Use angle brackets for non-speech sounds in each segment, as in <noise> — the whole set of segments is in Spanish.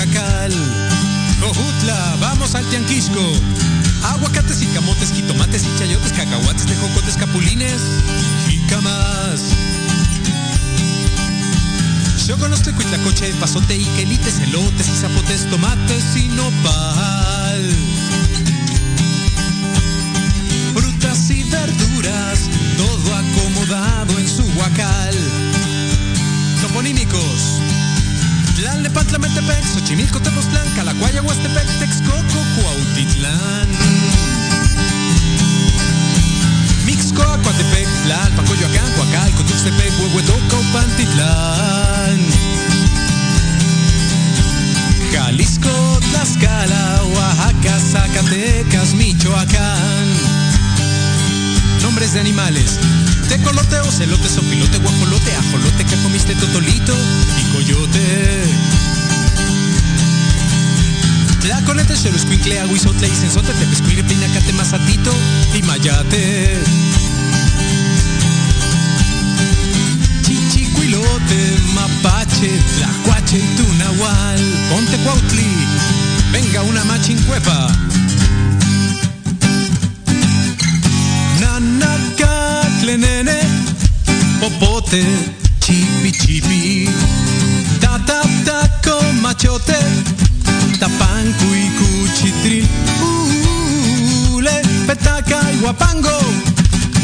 Jacal. Ojutla, vamos al Tianquisco. Aguacates y camotes, jitomates y chayotes, cacahuates, tejocotes, capulines y camas. Yo conozco Cuitlacoche, pasote y quelites, elotes y zapotes, tomates y nopal. Frutas y verduras, todo acomodado en su huacal. Toponímicos. Tlalnepantla, Metepec, Xochimilco, Tepoztlán, Calacuaya, Huastepec, Texcoco, Cuautitlán. Mixcoa, Coatepec, Tlalpan, Coyoacán, Coacalco, Tuxtepec, Huehuetoca, Pantitlán. Jalisco, Tlaxcala, Oaxaca, Zacatecas, Michoacán. Nombres de animales. Tecolote, ocelote, sopilote, guajolote, ajolote, que comiste totolito y coyote. Tlaconete, xoloscuincle, aguizotle, isenzote, tepescuile, pinacate, mazatito y mayate. Chichicuilote, mapache, tlacuache y tunahual. Ponte cuautli, venga una machincuepa. Nanacacle, nene, popote, chipi chipi, tata taco machote, tapancu y cuchitril, ule, petaca y guapango,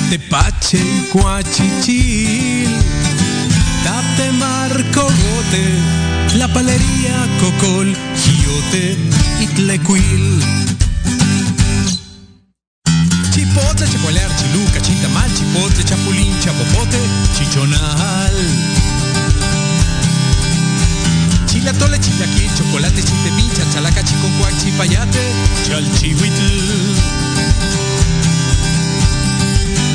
tepache y cuachichil, tate marcogote, la palería cocol, giote y tlecuil. Chipotle, chicualear, chiluca, chintamal, chipotle, chapulín, chapopote, chichonal. Chilatole, chilaquil, chocolate, chiltepín, chachalaca, chiconcuac, chipayate, chalchihuitl.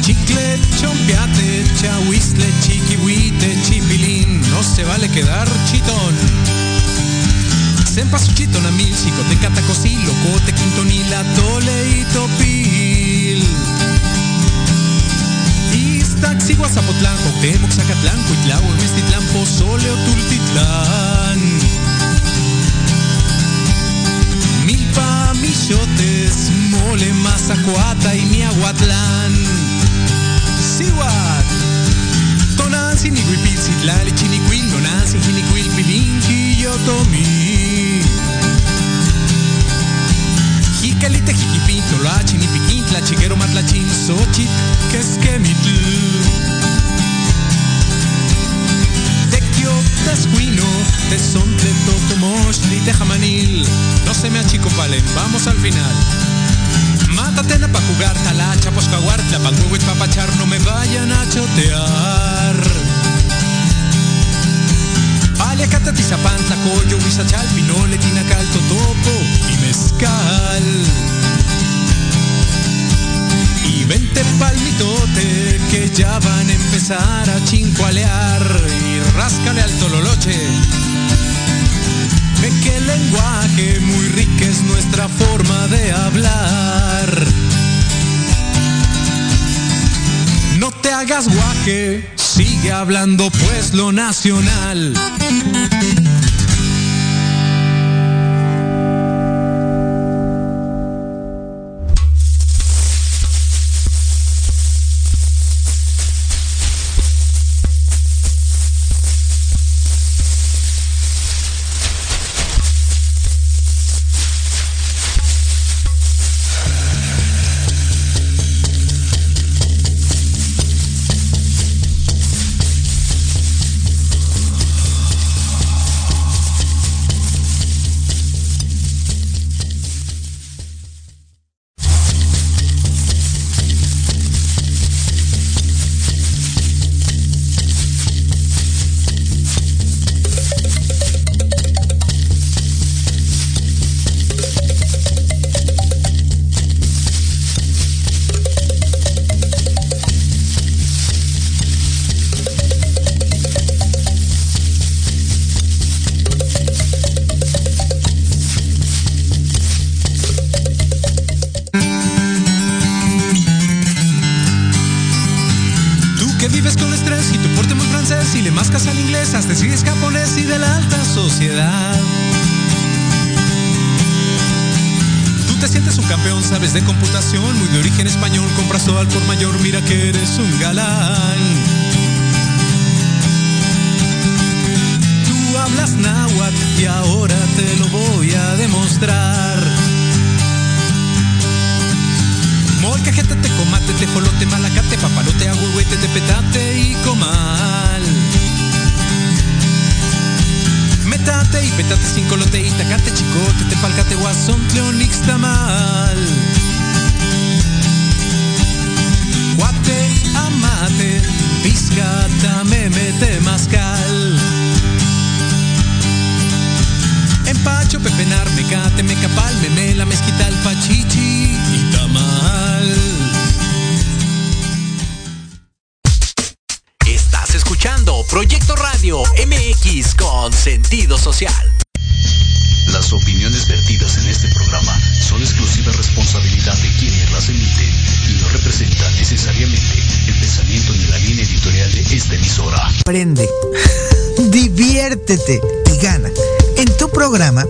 Chicle, chompiate, chahuistle, chiquihuite, chipilín. No se vale quedar chitón. Sempa suchito namil, chicote, catacosí, locote, quintonila, tole y topil. Iztaxi, Guazapotlán, Cuauhtémoc, Zacatlán, Cuitlao, Mestitlán, Pozole Tultitlán. Milpa, Michotes, Mole, Mazacuata y Miahuatlán. Sihuat, Tonantzin, Iguipil, Citlali, Chinicuil, Nonantzin, Jinicuil, Pilinqui, Yotomí. Jiquelite, Jiquipín, Toloachi, Nipiquín, Tlachiquero, Matlachín, Xochit, Quesquemitl. Tequio, Tescuino, Tezontle, Totomochtli, Tejamanil. No se me achicopalen, vamos al final. Mátatena pa' jugar, talacha, poscaguar, tlapanguehuit, papachar, no me vayan a chotear. Paliacate, Tizapán, Tlacoyo, Huizachal, Pinole, Tinacal, Totopo y Mezcal. Y vente palmitote que ya van a empezar a chincualear y ráscale al tololoche. Ve que el lenguaje muy rica es nuestra forma de hablar. No te hagas guaje, sigue hablando pues lo nacional. Y gana. En tu programa,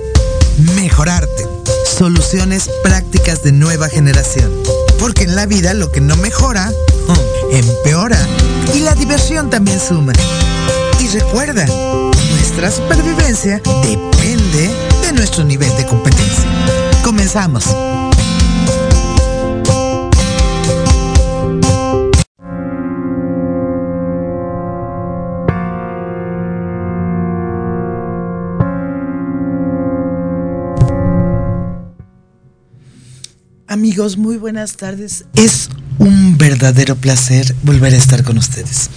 Mejorarte. Soluciones prácticas de nueva generación. Porque en la vida lo que no mejora, empeora. Y la diversión también suma. Y recuerda, nuestra supervivencia depende de nuestro nivel de competencia. Comenzamos. Muy buenas tardes. Es un verdadero placer volver a estar con ustedes.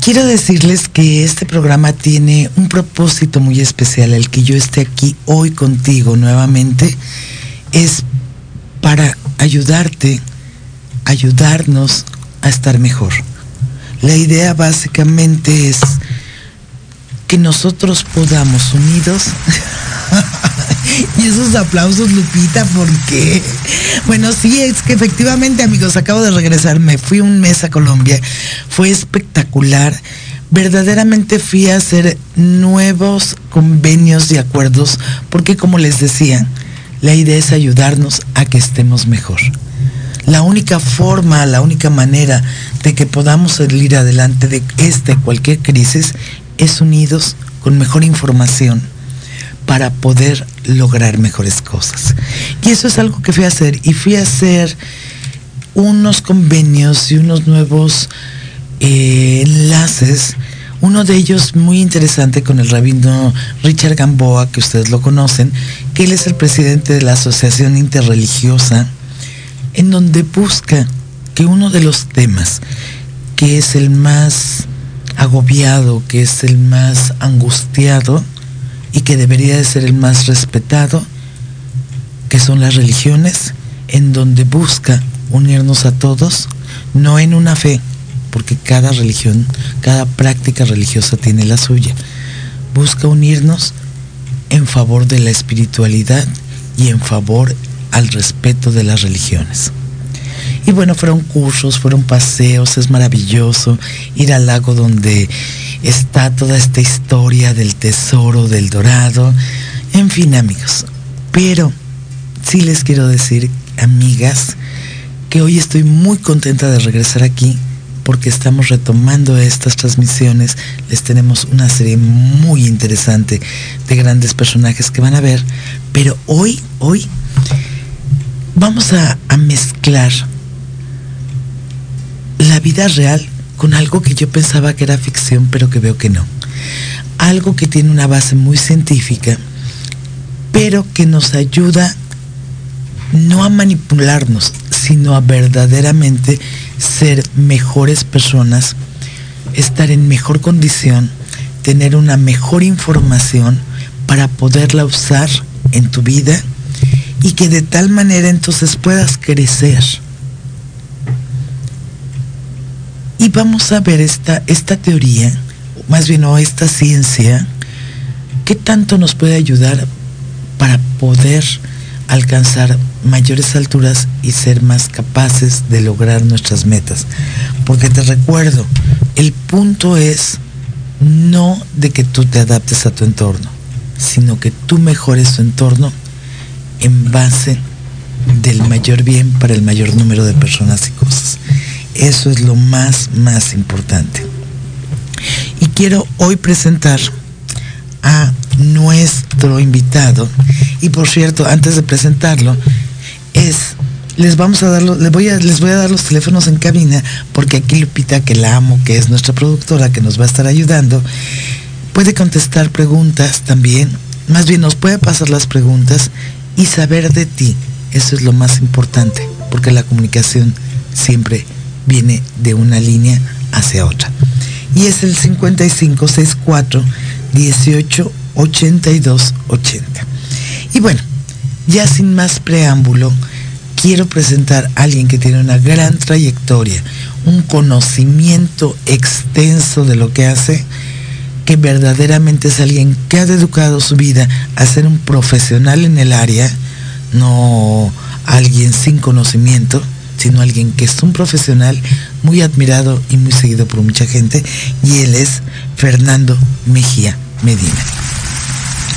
Quiero decirles que este programa tiene un propósito muy especial. El que yo esté aquí hoy contigo nuevamente es para ayudarte, ayudarnos a estar mejor. La idea básicamente es que nosotros podamos unidos <laughs> <laughs> y esos aplausos, Lupita, ¿por qué? Bueno, sí, es que efectivamente, amigos, acabo de regresar, me fui un mes a Colombia, fue espectacular. Verdaderamente fui a hacer nuevos convenios y acuerdos, porque como les decía, la idea es ayudarnos a que estemos mejor. La única forma, la única manera de que podamos salir adelante de esta cualquier crisis es unidos con mejor información para poder lograr mejores cosas. Y eso es algo que fui a hacer. Y fui a hacer unos convenios y unos nuevos eh, enlaces. Uno de ellos muy interesante con el rabino Richard Gamboa, que ustedes lo conocen, que él es el presidente de la Asociación Interreligiosa, en donde busca que uno de los temas que es el más agobiado, que es el más angustiado, y que debería de ser el más respetado, que son las religiones, en donde busca unirnos a todos, no en una fe, porque cada religión, cada práctica religiosa tiene la suya. Busca unirnos en favor de la espiritualidad y en favor al respeto de las religiones. Y bueno, fueron cursos, fueron paseos, es maravilloso ir al lago donde está toda esta historia del tesoro, del dorado, en fin amigos. Pero sí les quiero decir, amigas, que hoy estoy muy contenta de regresar aquí porque estamos retomando estas transmisiones. Les tenemos una serie muy interesante de grandes personajes que van a ver. Pero hoy, hoy, vamos a, a mezclar la vida real con algo que yo pensaba que era ficción, pero que veo que no. Algo que tiene una base muy científica, pero que nos ayuda no a manipularnos, sino a verdaderamente ser mejores personas, estar en mejor condición, tener una mejor información para poderla usar en tu vida y que de tal manera entonces puedas crecer Y vamos a ver esta, esta teoría, más bien o esta ciencia, qué tanto nos puede ayudar para poder alcanzar mayores alturas y ser más capaces de lograr nuestras metas. Porque te recuerdo, el punto es no de que tú te adaptes a tu entorno, sino que tú mejores tu entorno en base del mayor bien para el mayor número de personas y cosas. Eso es lo más, más importante. Y quiero hoy presentar a nuestro invitado. Y por cierto, antes de presentarlo, es les vamos a dar les voy a les voy a dar los teléfonos en cabina porque aquí Lupita que la amo, que es nuestra productora que nos va a estar ayudando, puede contestar preguntas también, más bien nos puede pasar las preguntas y saber de ti. Eso es lo más importante, porque la comunicación siempre viene de una línea hacia otra. Y es el 5564 18 82 80. Y bueno, ya sin más preámbulo, quiero presentar a alguien que tiene una gran trayectoria, un conocimiento extenso de lo que hace, que verdaderamente es alguien que ha educado su vida a ser un profesional en el área, no alguien sin conocimiento, sino alguien que es un profesional muy admirado y muy seguido por mucha gente, y él es Fernando Mejía Medina.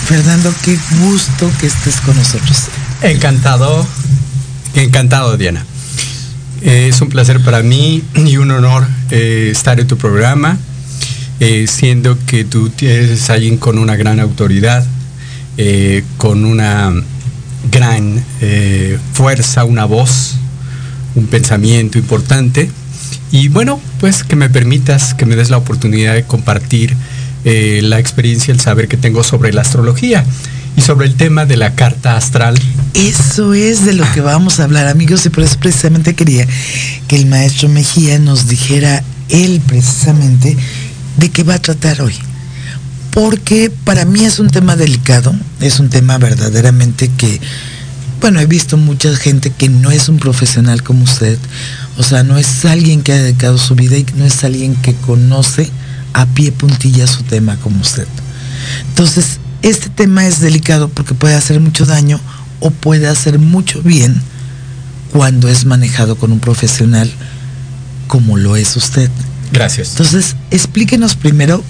Fernando, qué gusto que estés con nosotros. Encantado, encantado Diana. es un placer para mí y un honor eh, estar en tu programa, eh, siendo que tú eres alguien con una gran autoridad, eh, con una gran fuerza, una voz, un pensamiento importante. Y bueno, pues que me permitas, que me des la oportunidad de compartir eh, la experiencia, el saber que tengo sobre la astrología y sobre el tema de la carta astral. Eso es de lo que vamos a hablar, amigos, y por eso precisamente quería que el maestro Mejía nos dijera él precisamente de qué va a tratar hoy. Porque para mí es un tema delicado, es un tema verdaderamente que, bueno, he visto mucha gente que no es un profesional como usted, o sea, no es alguien que ha dedicado su vida y no es alguien que conoce a pie puntilla su tema como usted. Entonces, este tema es delicado porque puede hacer mucho daño o puede hacer mucho bien cuando es manejado con un profesional como lo es usted. Gracias. Entonces, explíquenos primero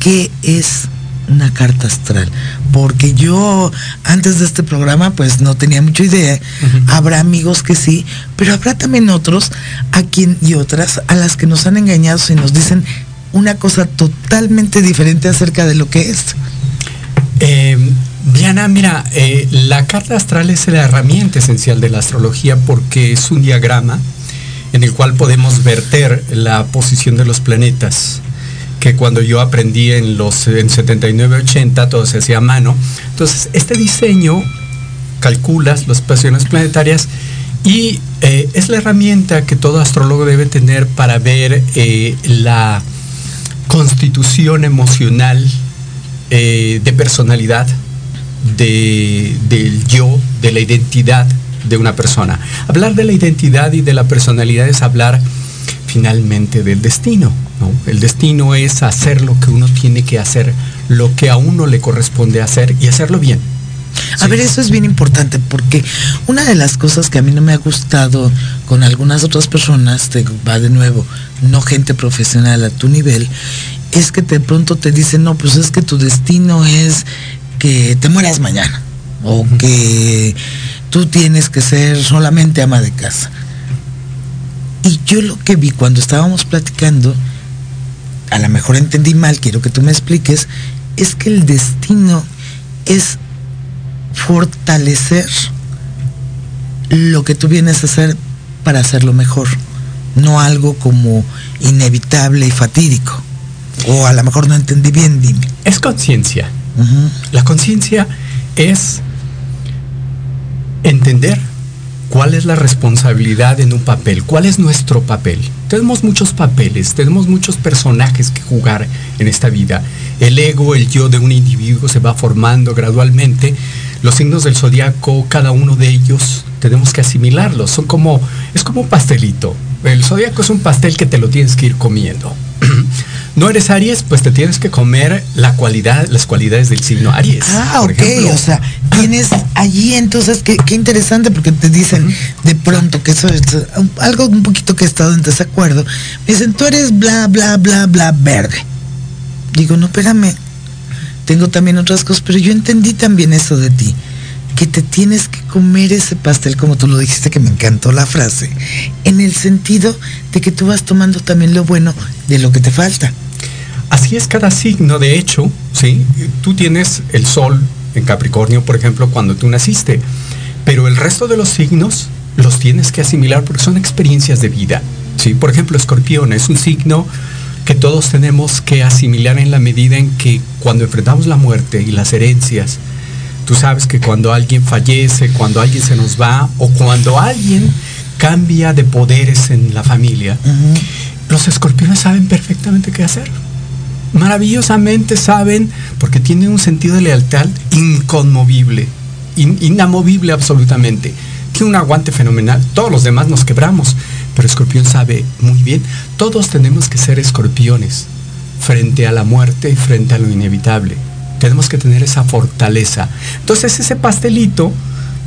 qué es una carta astral, porque yo antes de este programa pues no tenía mucha idea. Habrá amigos que sí, pero habrá también otros a quien y otras a las que nos han engañado y nos dicen una cosa totalmente diferente acerca de lo que es. Eh, Diana, mira, eh, la carta astral es la herramienta esencial de la astrología porque es un diagrama en el cual podemos verter la posición de los planetas que cuando yo aprendí en los en 79 80 todo se hacía a mano entonces este diseño calculas las posiciones planetarias y eh, es la herramienta que todo astrólogo debe tener para ver la constitución emocional eh, de personalidad del yo, de la identidad de una persona. Hablar de la identidad y de la personalidad es hablar finalmente del destino. El destino es hacer lo que uno tiene que hacer, lo que a uno le corresponde hacer y hacerlo bien. A ver, eso es bien importante porque una de las cosas que a mí no me ha gustado con algunas otras personas, te va de nuevo, no gente profesional a tu nivel, es que de pronto te dicen, no, pues es que tu destino es que te mueras mañana o que tú tienes que ser solamente ama de casa. Y yo lo que vi cuando estábamos platicando, a lo mejor entendí mal, quiero que tú me expliques, es que el destino es fortalecer lo que tú vienes a hacer para hacerlo mejor, no algo como inevitable y fatídico. O a lo mejor no entendí bien, dime. Es conciencia. La conciencia es entender cuál es la responsabilidad en un papel, cuál es nuestro papel. Tenemos muchos papeles, tenemos muchos personajes que jugar en esta vida. El ego, el yo de un individuo se va formando gradualmente los signos del zodiaco, cada uno de ellos, tenemos que asimilarlos. Son como, es como un pastelito. El zodiaco es un pastel que te lo tienes que ir comiendo. <clears throat> no eres Aries, pues te tienes que comer la cualidad, las cualidades del signo Aries. Ah, ok, o sea, tienes allí entonces, qué, interesante porque te dicen de pronto que eso es algo un poquito que he estado en desacuerdo. Me dicen, tú eres bla, bla, bla, bla, verde. Digo, no, espérame, tengo también otras cosas, pero yo entendí también eso de ti. que te tienes que comer ese pastel, como tú lo dijiste, que me encantó la frase, en el sentido de que tú vas tomando también lo bueno de lo que te falta. Así es cada signo, de hecho, ¿sí? Tú tienes el sol en Capricornio, por ejemplo, cuando tú naciste, pero el resto de los signos los tienes que asimilar porque son experiencias de vida, ¿sí? Por ejemplo, Escorpión es un signo que todos tenemos que asimilar en la medida en que cuando enfrentamos la muerte y las herencias, tú sabes que cuando alguien fallece, cuando alguien se nos va o cuando alguien cambia de poderes en la familia, los escorpiones saben perfectamente qué hacer. Maravillosamente saben, porque tienen un sentido de lealtad inconmovible, inamovible absolutamente. Tiene un aguante fenomenal. Todos los demás nos quebramos, pero Escorpión sabe muy bien, todos tenemos que ser escorpiones frente a la muerte y frente a lo inevitable. Tenemos que tener esa fortaleza. Entonces ese pastelito,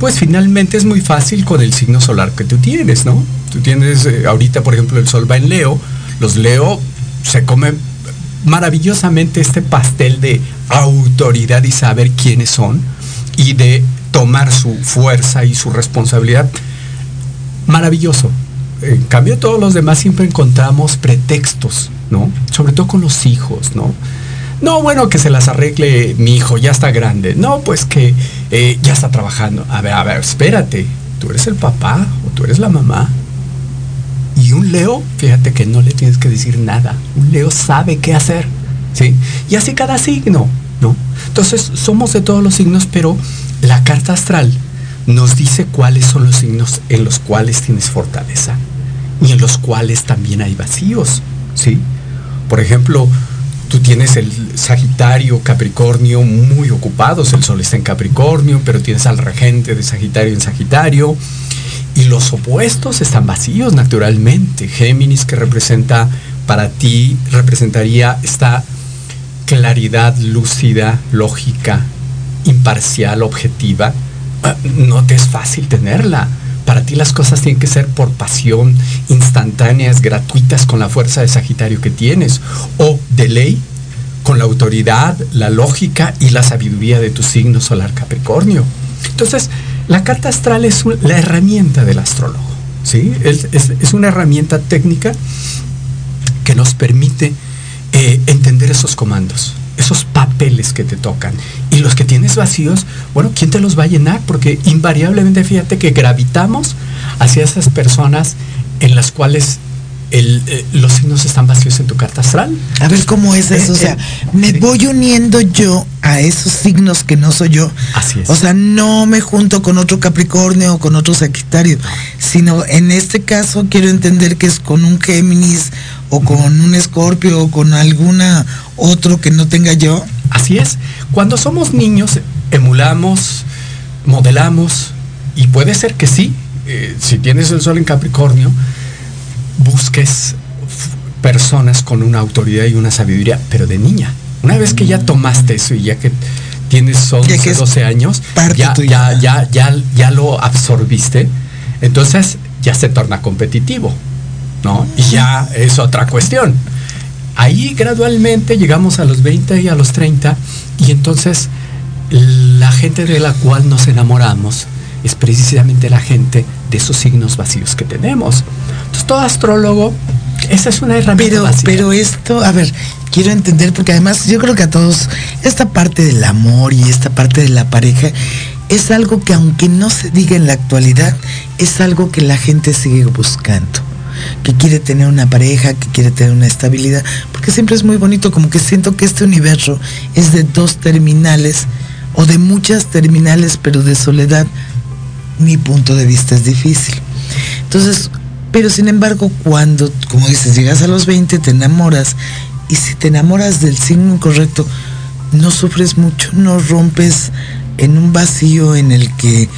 pues finalmente es muy fácil con el signo solar que tú tienes, ¿no? Tú tienes, eh, ahorita por ejemplo el sol va en Leo, los Leo se comen maravillosamente este pastel de autoridad y saber quiénes son y de tomar su fuerza y su responsabilidad. Maravilloso en cambio todos los demás siempre encontramos pretextos, ¿no? Sobre todo con los hijos, ¿no? No, bueno, que se las arregle mi hijo, ya está grande. No, pues que eh, ya está trabajando. A ver, a ver, espérate. Tú eres el papá o tú eres la mamá. Y un Leo, fíjate que no le tienes que decir nada. Un Leo sabe qué hacer. ¿Sí? Y así cada signo, ¿no? Entonces, somos de todos los signos, pero la carta astral nos dice cuáles son los signos en los cuales tienes fortaleza y en los cuales también hay vacíos, ¿sí? Por ejemplo, tú tienes el Sagitario, Capricornio muy ocupados, el Sol está en Capricornio, pero tienes al regente de Sagitario en Sagitario, y los opuestos están vacíos naturalmente. Géminis, que representa para ti, representaría esta claridad lúcida, lógica, imparcial, objetiva, Ah, no te es fácil tenerla. Para ti las cosas tienen que ser por pasión, instantáneas, gratuitas, con la fuerza de Sagitario que tienes. O de ley, con la autoridad, la lógica y la sabiduría de tu signo solar Capricornio. Entonces, la carta astral es la herramienta del astrólogo. ¿sí? Es, una herramienta técnica que nos permite eh, entender esos comandos esos papeles que te tocan. Y los que tienes vacíos, bueno, ¿quién te los va a llenar? Porque invariablemente fíjate que gravitamos hacia esas personas en las cuales eh, los signos están vacíos en tu carta astral. A ver cómo es eso. o sea, me voy uniendo yo a esos signos que no soy yo. Así es. O sea, no me junto con otro Capricornio o con otro Sagitario, sino en este caso quiero entender que es con un Géminis o con un Escorpio o con alguna otro que no tenga yo. Así es. Cuando somos niños emulamos, modelamos y puede ser que sí. Eh, si tienes el sol en Capricornio, busques personas con una autoridad y una sabiduría, pero de niña. Una vez que ya tomaste eso y ya que tienes 11, 12 años, ya, ya, ya, ya, ya lo absorbiste, entonces ya se torna competitivo, ¿no? Y ya es otra cuestión. Ahí gradualmente llegamos a los 20 y a los 30 y entonces la gente de la cual nos enamoramos es precisamente la gente de esos signos vacíos que tenemos. Entonces, todo astrólogo, esa es una herramienta pero, Pero esto, a ver, quiero entender, porque además yo creo que a todos, esta parte del amor y esta parte de la pareja, es algo que aunque no se diga en la actualidad, es algo que la gente sigue buscando que quiere tener una pareja, que quiere tener una estabilidad, porque siempre es muy bonito, como que siento que este universo es de dos terminales o de muchas terminales, pero de soledad, mi punto de vista es difícil. Entonces, pero sin embargo, cuando, como dices, llegas a los 20, te enamoras, y si te enamoras del signo incorrecto, no sufres mucho, no rompes en un vacío en el que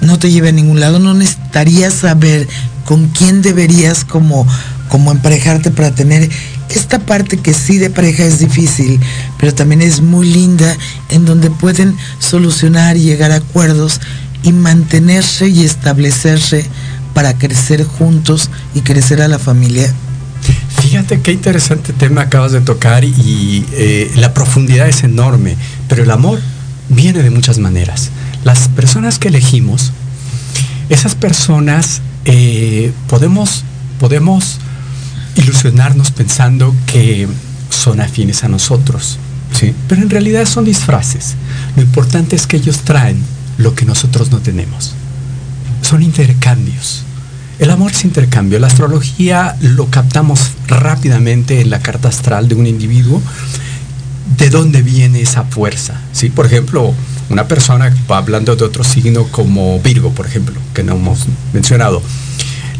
no te lleve a ningún lado, no necesitarías saber con quién deberías como, como emparejarte para tener esta parte que sí de pareja es difícil, pero también es muy linda, en donde pueden solucionar y llegar a acuerdos y mantenerse y establecerse para crecer juntos y crecer a la familia. Fíjate qué interesante tema acabas de tocar y eh, la profundidad es enorme, pero el amor viene de muchas maneras. las personas que elegimos, esas personas eh, podemos, podemos ilusionarnos pensando que son afines a nosotros, ¿sí? pero en realidad son disfraces. Lo importante es que ellos traen lo que nosotros no tenemos. Son intercambios. El amor es intercambio. La astrología lo captamos rápidamente en la carta astral de un individuo. ¿De dónde viene esa fuerza? ¿Sí? Por ejemplo, una persona, hablando de otro signo como Virgo, por ejemplo, que no hemos mencionado,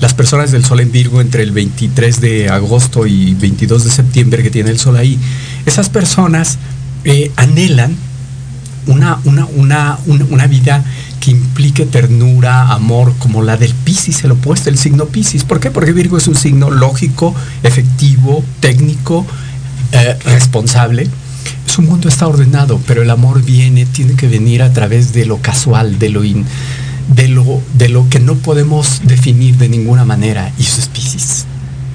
las personas del Sol en Virgo entre el 23 de agosto y 22 de septiembre que tiene el Sol ahí, esas personas eh, anhelan una, una, una, una, vida que implique ternura, amor, como la del Piscis, el opuesto, el signo Piscis. ¿Por qué? Porque Virgo es un signo lógico, efectivo, técnico, eh, responsable. Su mundo está ordenado, pero el amor viene, tiene que venir a través de lo casual, de lo, de lo, de lo que no podemos definir de ninguna manera, y eso es Piscis.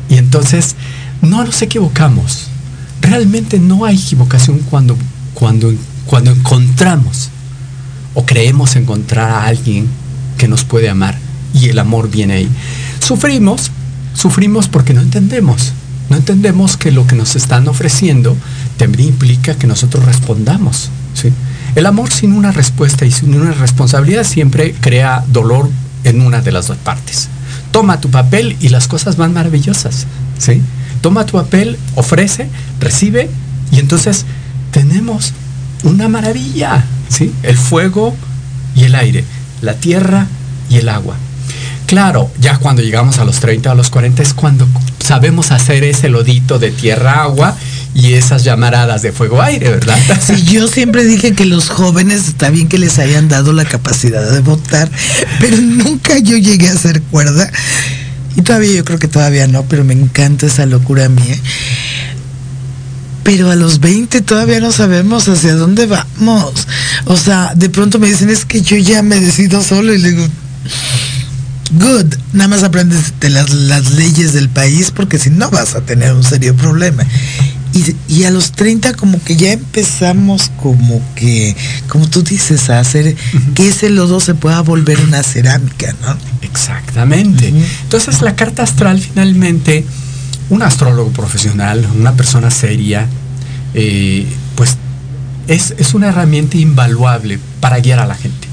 Y entonces, no nos equivocamos. Realmente no hay equivocación cuando, cuando, cuando encontramos o creemos encontrar a alguien que nos puede amar y el amor viene ahí. Sufrimos, sufrimos porque no entendemos. No entendemos que lo que nos están ofreciendo también implica que nosotros respondamos. ¿sí? El amor sin una respuesta y sin una responsabilidad siempre crea dolor en una de las dos partes. Toma tu papel y las cosas van maravillosas. ¿sí? Toma tu papel, ofrece, recibe y entonces tenemos una maravilla. ¿sí? El fuego y el aire, la tierra y el agua. Claro, ya cuando llegamos a los 30 o a los 40 es cuando sabemos hacer ese lodito de tierra-agua y esas llamaradas de fuego-aire, ¿verdad? <laughs> Sí, yo siempre dije que los jóvenes está bien que les hayan dado la capacidad de votar, pero nunca yo llegué a ser cuerda. Y todavía yo creo que todavía no, pero me encanta esa locura mía. Pero a los 20 todavía no sabemos hacia dónde vamos. O sea, de pronto me dicen, es que yo ya me decido solo y le digo, good, nada más aprendes de las, las leyes del país porque si no vas a tener un serio problema. Y, a los 30 como que ya empezamos como que, como tú dices, a hacer que ese lodo se pueda volver una cerámica, ¿no? Exactamente. Entonces la carta astral finalmente, un astrólogo profesional, una persona seria, eh, pues es, es una herramienta invaluable para guiar a la gente,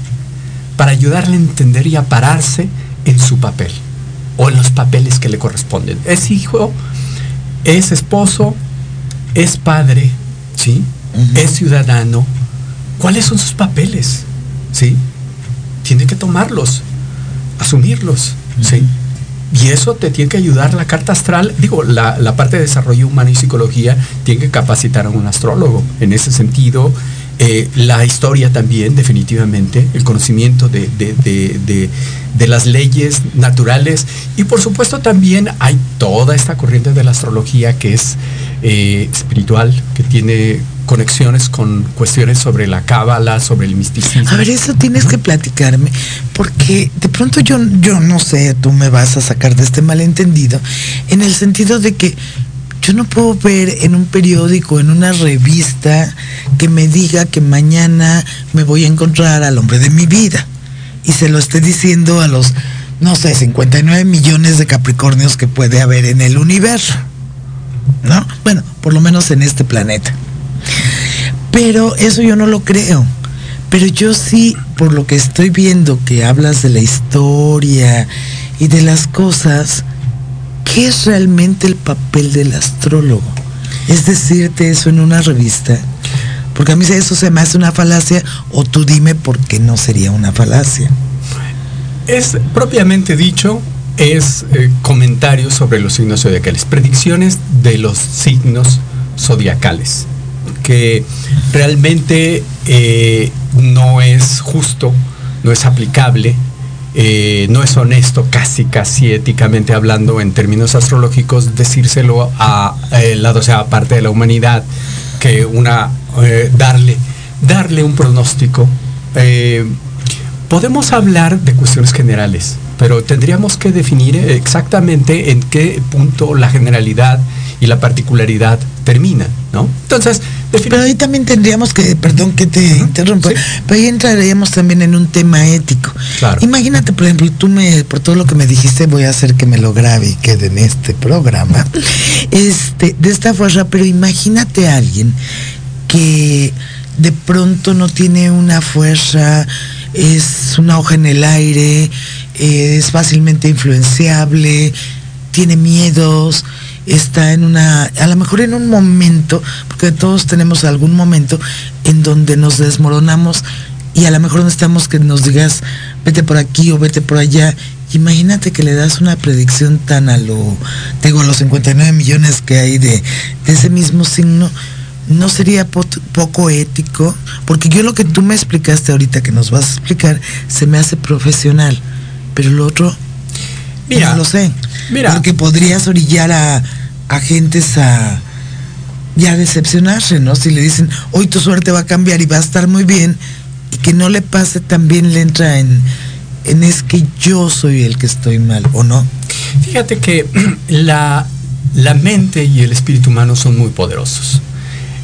para ayudarle a entender y a pararse en su papel o en los papeles que le corresponden. Es hijo, es esposo, es padre, ¿sí? Es ciudadano. ¿Cuáles son sus papeles? ¿Sí? Tiene que tomarlos, asumirlos, ¿sí? Y eso te tiene que ayudar la carta astral. Digo, la, parte de desarrollo humano y psicología tiene que capacitar a un astrólogo. En ese sentido, eh, la historia también, definitivamente, el conocimiento de, de, las leyes naturales. Y por supuesto también hay toda esta corriente de la astrología que es eh, espiritual, que tiene conexiones con cuestiones sobre la cábala, sobre el misticismo. A ver, eso tienes que platicarme, porque de pronto yo, yo no sé, tú me vas a sacar de este malentendido, en el sentido de que yo no puedo ver en un periódico, en una revista, que me diga que mañana me voy a encontrar al hombre de mi vida. Y se lo esté diciendo a los, no sé, 59 millones de Capricornios que puede haber en el universo. ¿no? Bueno, por lo menos en este planeta. Pero eso yo no lo creo. Pero yo sí, por lo que estoy viendo que hablas de la historia y de las cosas, ¿qué es realmente el papel del astrólogo? Es decirte eso en una revista. Porque a mí eso se me hace una falacia, o tú dime por qué no sería una falacia. Es propiamente dicho es eh, comentarios sobre los signos zodiacales, predicciones de los signos zodiacales, que realmente eh, no es justo, no es aplicable, eh, no es honesto, casi, casi éticamente hablando, en términos astrológicos, decírselo a, la doceava parte de la humanidad, que una, darle, darle un pronóstico. podemos hablar de cuestiones generales, pero tendríamos que definir exactamente en qué punto la generalidad y la particularidad terminan, ¿no? Entonces, Pero ahí también tendríamos que, perdón que te interrumpa, pero ahí entraríamos también en un tema ético. Imagínate, por ejemplo, tú me, por todo lo que me dijiste, voy a hacer que me lo grabe y quede en este programa. <laughs> Este, de esta fuerza, pero imagínate a alguien que de pronto no tiene una fuerza, es una hoja en el aire, es fácilmente influenciable, tiene miedos, está en una, a lo mejor en un momento, porque todos tenemos algún momento en donde nos desmoronamos y a lo mejor necesitamos que nos digas, vete por aquí o vete por allá. Imagínate que le das una predicción tan a lo, digo, a los 59 millones que hay de, ese mismo signo, no sería poco ético, porque yo lo que tú me explicaste ahorita que nos vas a explicar, se me hace profesional, pero lo otro, mira, no lo sé. Mira. Porque podrías orillar a, a gentes a ya decepcionarse, ¿no? Si le dicen, hoy tu suerte va a cambiar y va a estar muy bien, y que no le pase también le entra en, en es que yo soy el que estoy mal, ¿o no? Fíjate que <clears throat> la, la mente y el espíritu humano son muy poderosos.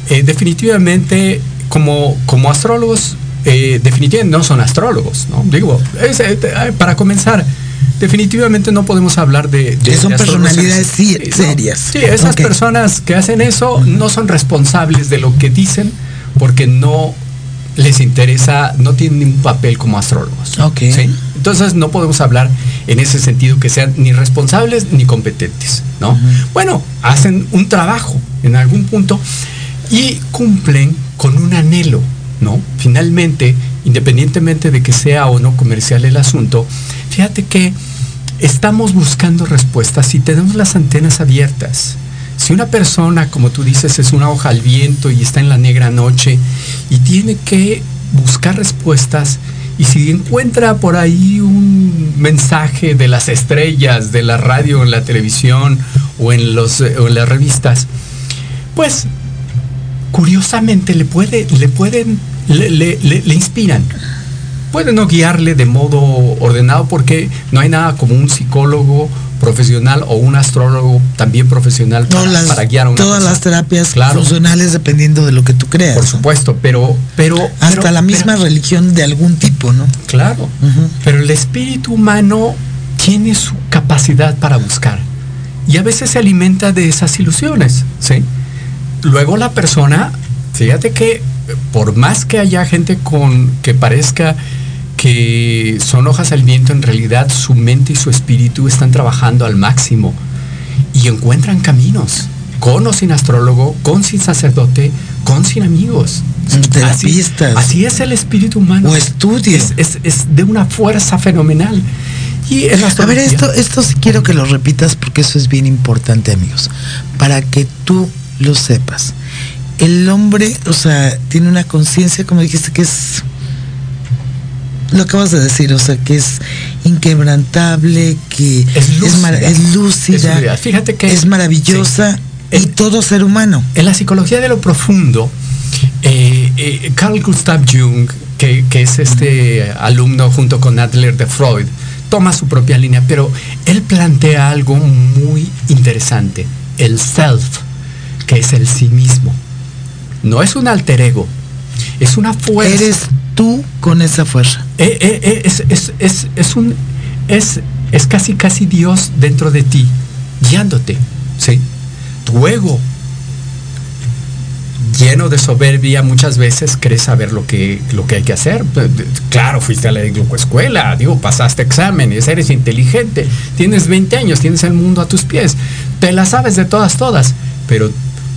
Eh, definitivamente, como, como astrólogos, eh, definitivamente no son astrólogos, ¿no? Digo, eh, para comenzar, definitivamente no podemos hablar de... de son personalidades serias. Sí, esas personas que hacen eso no son responsables de lo que dicen porque no les interesa, no tienen ningún papel como astrólogos. Ok. Entonces no podemos hablar en ese sentido que sean ni responsables ni competentes, ¿no? Bueno, hacen un trabajo en algún punto y cumplen con un anhelo, ¿no? Finalmente, independientemente de que sea o no comercial el asunto, fíjate que estamos buscando respuestas y tenemos las antenas abiertas. Si una persona, como tú dices, es una hoja al viento y está en la negra noche y tiene que buscar respuestas, y si encuentra por ahí un mensaje de las estrellas, de la radio, en la televisión o en, los, o en las revistas, pues curiosamente le, le pueden, le, le, inspiran. Pueden no guiarle de modo ordenado porque no hay nada como un psicólogo profesional o un astrólogo también profesional para, guiar a una Todas las terapias funcionales dependiendo de lo que tú creas. Por supuesto, pero... pero Hasta la misma religión de algún tipo, ¿no? Claro. Pero el espíritu humano tiene su capacidad para buscar. Y a veces se alimenta de esas ilusiones, ¿sí? luego la persona, fíjate que por más que haya gente con que parezca que son hojas al viento, en realidad su mente y su espíritu están trabajando al máximo y encuentran caminos, con o sin astrólogo, con sin sacerdote, con sin amigos. Así, así, es el espíritu humano. O estudio. Es, de una fuerza fenomenal. Y A ver, esto, esto sí quiero que lo repitas porque eso es bien importante, amigos. Para que tú lo sepas. El hombre, o sea, tiene una conciencia, como dijiste, que es lo acabas de decir, o sea, que es inquebrantable, que es, lúcida, Fíjate que es maravillosa y todo ser humano. En la psicología de lo profundo, eh, eh, Carl Gustav Jung, que, que, es este alumno junto con Adler de Freud, toma su propia línea, pero él plantea algo muy interesante, el self que es el sí mismo. No es un alter ego, es una fuerza. Eres tú con esa fuerza. Eh, eh, eh, es, es, es, un, es, es casi, casi Dios dentro de ti, guiándote. ¿sí? Tu ego, lleno de soberbia, muchas veces crees saber lo que, lo que hay que hacer. Claro, fuiste a la escuela, digo, pasaste exámenes, eres inteligente, tienes 20 años, tienes el mundo a tus pies, te la sabes de todas, todas, pero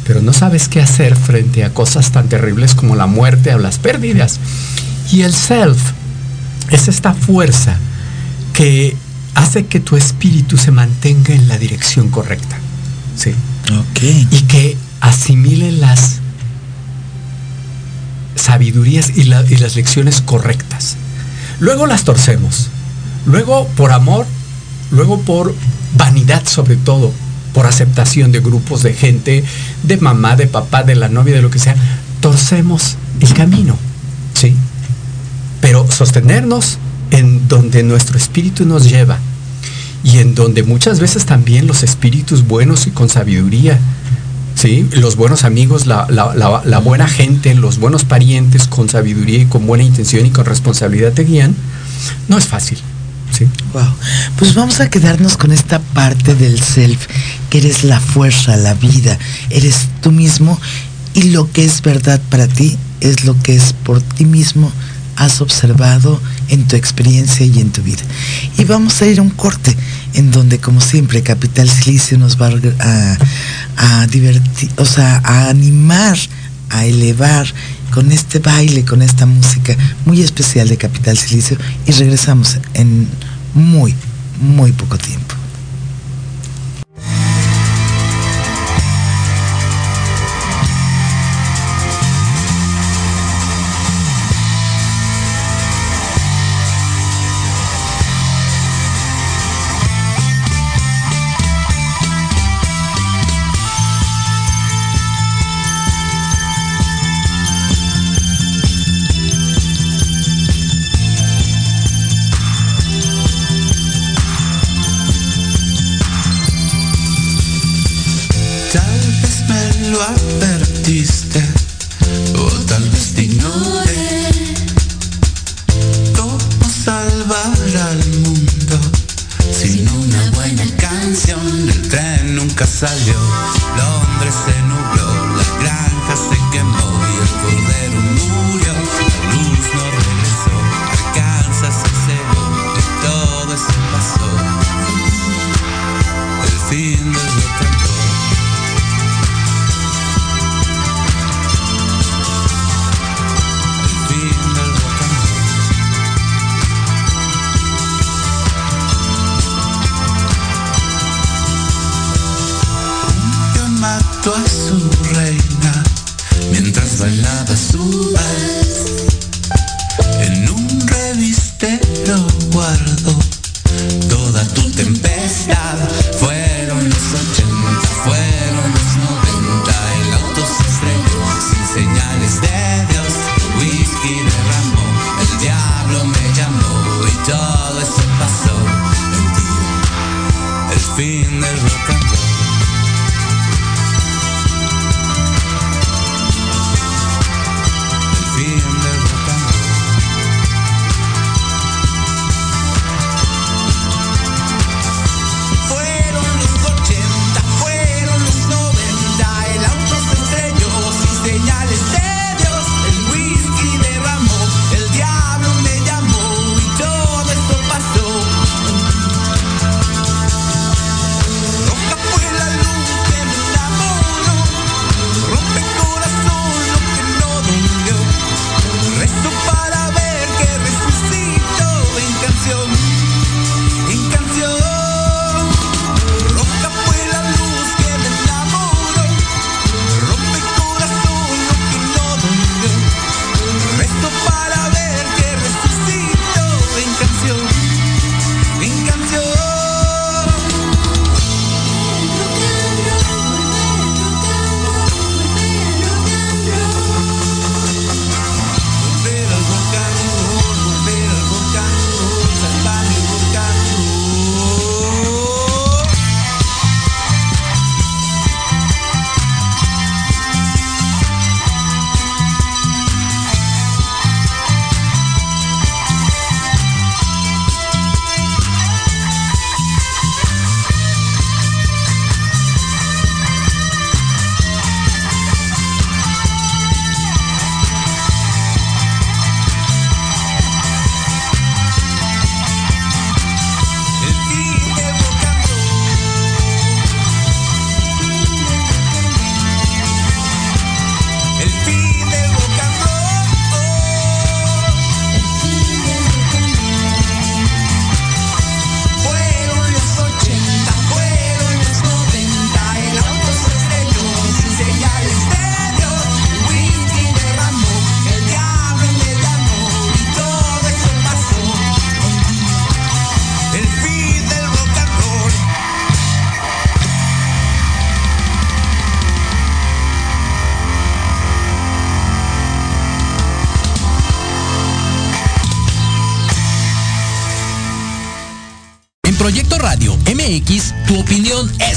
pero no sabes qué hacer frente a cosas tan terribles como la muerte o las pérdidas. Y el self es esta fuerza que hace que tu espíritu se mantenga en la dirección correcta. ¿sí? Y que asimile las sabidurías y, y las lecciones correctas. Luego las torcemos. Luego por amor, luego por vanidad sobre todo, por aceptación de grupos de gente, de mamá, de papá, de la novia, de lo que sea, torcemos el camino, ¿sí? Pero sostenernos en donde nuestro espíritu nos lleva y en donde muchas veces también los espíritus buenos y con sabiduría ¿sí? Los buenos amigos, la, la, buena gente, los buenos parientes con sabiduría y con buena intención y con responsabilidad te guían, no es fácil. Wow. Pues vamos a quedarnos con esta parte del self, que eres la fuerza, la vida, eres tú mismo y lo que es verdad para ti es lo que es por ti mismo has observado en tu experiencia y en tu vida. Y vamos a ir a un corte en donde, como siempre, Capital Silicio nos va a, divertir, o sea, a animar, a elevar con este baile, con esta música muy especial de Capital Silicio y regresamos en muy, muy poco tiempo.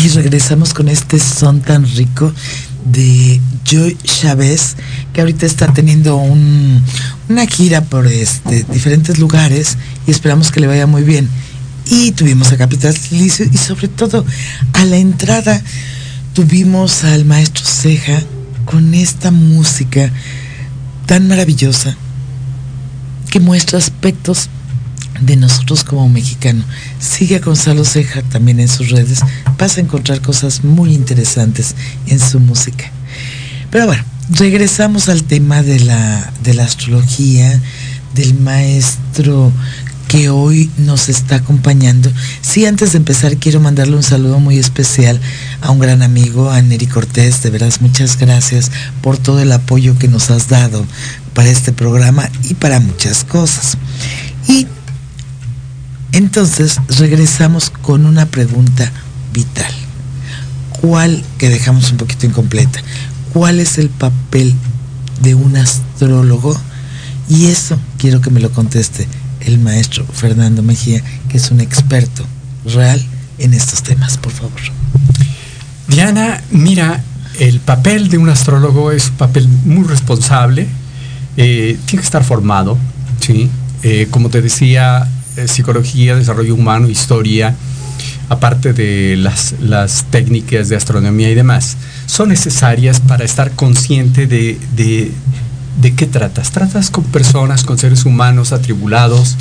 Ahí regresamos con este son tan rico de Joy Chávez, que ahorita está teniendo una gira por este, diferentes lugares y esperamos que le vaya muy bien. Y tuvimos a Capital Silicio y sobre todo a la entrada tuvimos al maestro Ceja con esta música tan maravillosa que muestra aspectos de nosotros como mexicano. Sigue a Gonzalo Ceja también en sus redes. Vas a encontrar cosas muy interesantes en su música. Pero bueno, regresamos al tema de la, de la astrología, del maestro que hoy nos está acompañando. Sí, antes de empezar quiero mandarle un saludo muy especial a un gran amigo, a Neri Cortés. De veras, muchas gracias por todo el apoyo que nos has dado para este programa y para muchas cosas. Y entonces regresamos con una pregunta vital. ¿Cuál, que dejamos un poquito incompleta, cuál es el papel de un astrólogo? Y eso quiero que me lo conteste el maestro Fernando Mejía, que es un experto real en estos temas, por favor. Diana, mira, el papel de un astrólogo es un papel muy responsable, eh, tiene que estar formado, ¿sí? Eh, como te decía, psicología, desarrollo humano, historia, aparte de las, las, técnicas de astronomía y demás, son necesarias para estar consciente de, de, de, qué tratas. Tratas con personas, con seres humanos atribulados,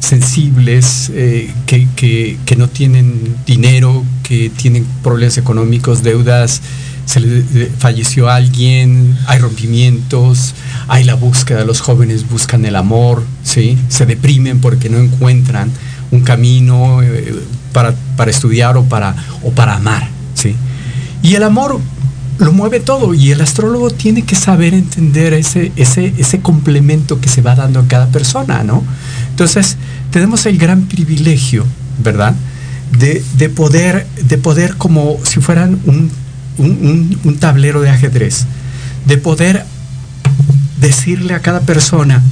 sensibles, eh, que, que, que, no tienen dinero, que tienen problemas económicos, deudas, se le falleció alguien, hay rompimientos, hay la búsqueda, los jóvenes buscan el amor, ¿sí? se deprimen porque no encuentran un camino eh, para, para, estudiar o para, o para amar. ¿sí? Y el amor lo mueve todo y el astrólogo tiene que saber entender ese, ese, ese complemento que se va dando a cada persona, ¿no? Entonces, tenemos el gran privilegio, ¿verdad? De, de, poder, de poder como si fueran un un, tablero de ajedrez, de poder decirle a cada persona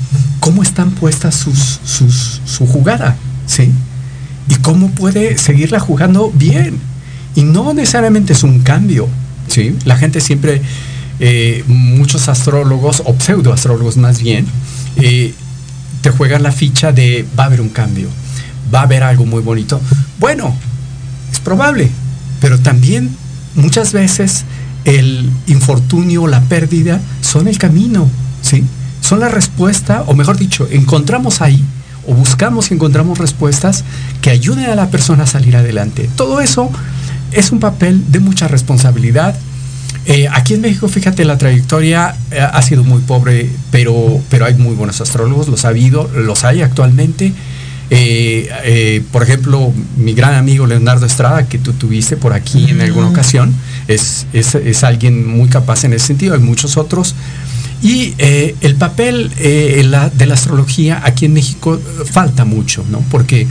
cómo están puestas sus, su jugada, ¿sí? Y cómo puede seguirla jugando bien. Y no necesariamente es un cambio, ¿sí? La gente siempre, eh, muchos astrólogos, o pseudoastrólogos más bien, eh, te juegan la ficha de va a haber un cambio, va a haber algo muy bonito. Bueno, es probable, pero también muchas veces el infortunio, la pérdida, son el camino, ¿sí? Son la respuesta, o mejor dicho, encontramos ahí, o buscamos y encontramos respuestas que ayuden a la persona a salir adelante. Todo eso es un papel de mucha responsabilidad. Eh, aquí en México, fíjate, la trayectoria eh, ha sido muy pobre, pero, pero hay muy buenos astrólogos, los ha habido, los hay actualmente. Eh, eh, por ejemplo, mi gran amigo Leonardo Estrada, que tú tuviste por aquí en alguna ocasión, es, es, alguien muy capaz en ese sentido, hay muchos otros. Y eh, el papel la, de la astrología aquí en México falta mucho, ¿no? Porque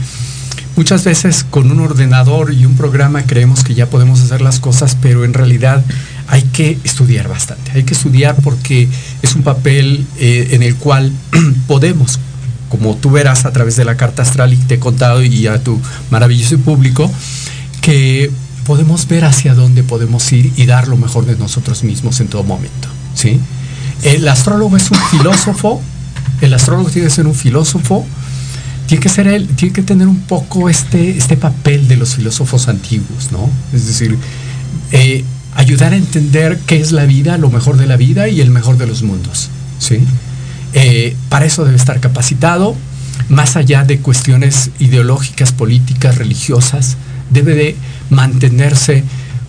muchas veces con un ordenador y un programa creemos que ya podemos hacer las cosas, pero en realidad hay que estudiar bastante. Hay que estudiar porque es un papel en el cual <clears throat> podemos como tú verás a través de la carta astral y te he contado y a tu maravilloso público, que podemos ver hacia dónde podemos ir y dar lo mejor de nosotros mismos en todo momento. ¿sí? El astrólogo es un filósofo, el astrólogo tiene que ser un filósofo, tiene que ser él, tiene que tener un poco este, este papel de los filósofos antiguos, ¿no? Es decir, eh, ayudar a entender qué es la vida, lo mejor de la vida y el mejor de los mundos, ¿sí? Eh, para eso debe estar capacitado, más allá de cuestiones ideológicas, políticas, religiosas, debe de mantenerse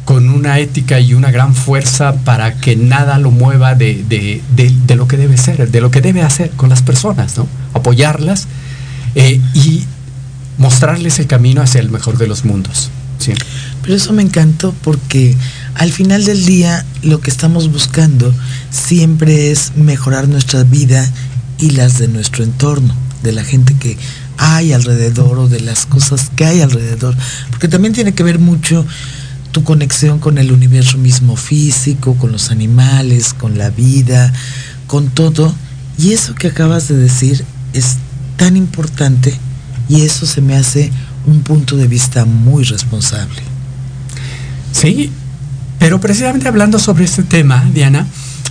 con una ética y una gran fuerza para que nada lo mueva de, lo que debe ser, de lo que debe hacer con las personas, ¿no? Apoyarlas eh, y mostrarles el camino hacia el mejor de los mundos. Sí. Pero eso me encantó porque al final del día lo que estamos buscando siempre es mejorar nuestra vida y las de nuestro entorno, de la gente que hay alrededor o de las cosas que hay alrededor. Porque también tiene que ver mucho tu conexión con el universo mismo físico, con los animales, con la vida, con todo. Y eso que acabas de decir es tan importante y eso se me hace un punto de vista muy responsable. Sí, pero precisamente hablando sobre este tema, Diana,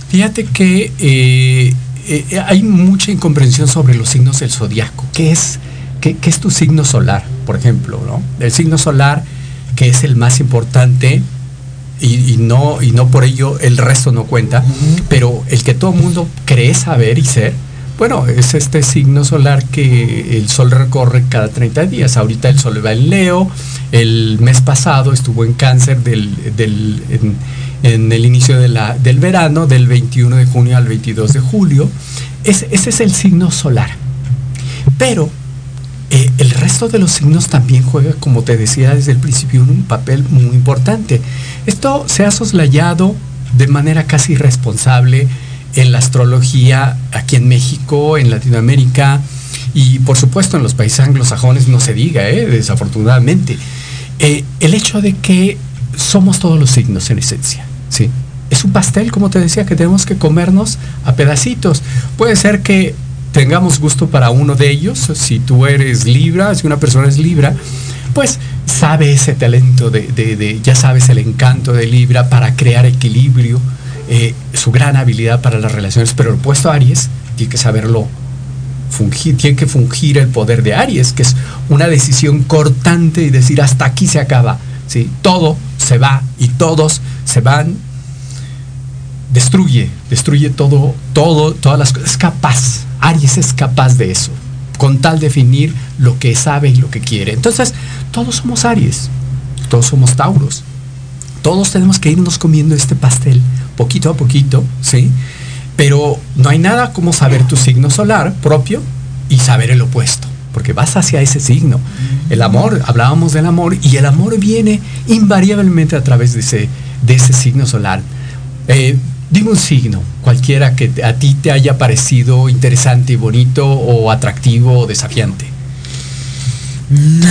fíjate que eh, eh, hay mucha incomprensión sobre los signos del zodiaco. ¿Qué es, qué, es tu signo solar, por ejemplo? ¿no? El signo solar, que es el más importante, y, no, y no por ello el resto no cuenta, pero el que todo el mundo cree saber y ser, bueno, es este signo solar que el sol recorre cada 30 días. Ahorita el sol va en Leo, el mes pasado estuvo en cáncer del, en, el inicio del verano, del 21 de junio al 22 de julio. ese es el signo solar. Pero eh, el resto de los signos también juega, como te decía desde el principio, un papel muy importante. Esto se ha soslayado de manera casi irresponsable en la astrología aquí en México, en Latinoamérica y por supuesto en los países anglosajones no se diga, ¿eh? desafortunadamente. Eh, el hecho de que somos todos los signos en esencia, ¿sí? Es un pastel, como te decía, que tenemos que comernos a pedacitos. Puede ser que tengamos gusto para uno de ellos, si tú eres Libra, si una persona es Libra, pues sabe ese talento de, ya sabes el encanto de Libra para crear equilibrio, eh, su gran habilidad para las relaciones, pero el puesto Aries tiene que saberlo fungir, tiene que fungir el poder de Aries, que es una decisión cortante y decir hasta aquí se acaba, ¿sí? todo se va y todos se van, destruye, destruye todo, todo, todas las cosas, es capaz, Aries es capaz de eso, con tal definir lo que sabe y lo que quiere. Entonces, todos somos Aries, todos somos Tauros. Todos tenemos que irnos comiendo este pastel poquito a poquito, ¿sí? Pero no hay nada como saber tu signo solar propio y saber el opuesto, porque vas hacia ese signo. El amor, hablábamos del amor, y el amor viene invariablemente a través de ese, de ese signo solar. Eh, Dime un signo, cualquiera que a ti te haya parecido interesante, bonito o atractivo o desafiante.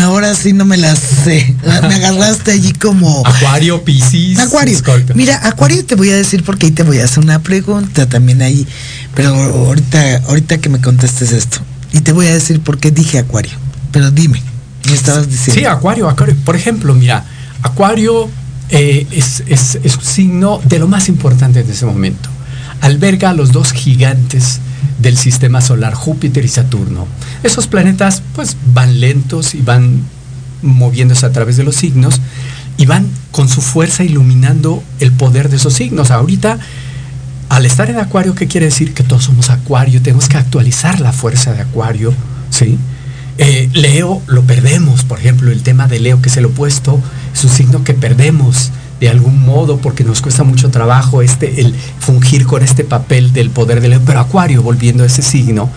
Ahora sí no me las sé. Me agarraste allí como. Acuario, Piscis. Acuario. Mira, Acuario te voy a decir porque ahí te voy a hacer una pregunta también ahí. Pero ahorita, ahorita que me contestes esto. Y te voy a decir por qué dije Acuario. Pero dime, me estabas diciendo. Sí, Acuario, Acuario. Por ejemplo, mira, Acuario eh, es, un signo de lo más importante en ese momento. Alberga a los dos gigantes del sistema solar, Júpiter y Saturno. Esos planetas pues van lentos y van moviéndose a través de los signos y van con su fuerza iluminando el poder de esos signos. Ahorita, al estar en Acuario, ¿qué quiere decir? Que todos somos Acuario, tenemos que actualizar la fuerza de Acuario, ¿sí? Eh, Leo lo perdemos, por ejemplo, el tema de Leo, que es el opuesto, es un signo que perdemos de algún modo porque nos cuesta mucho trabajo este, el fungir con este papel del poder de Leo. Pero Acuario, volviendo a ese signo,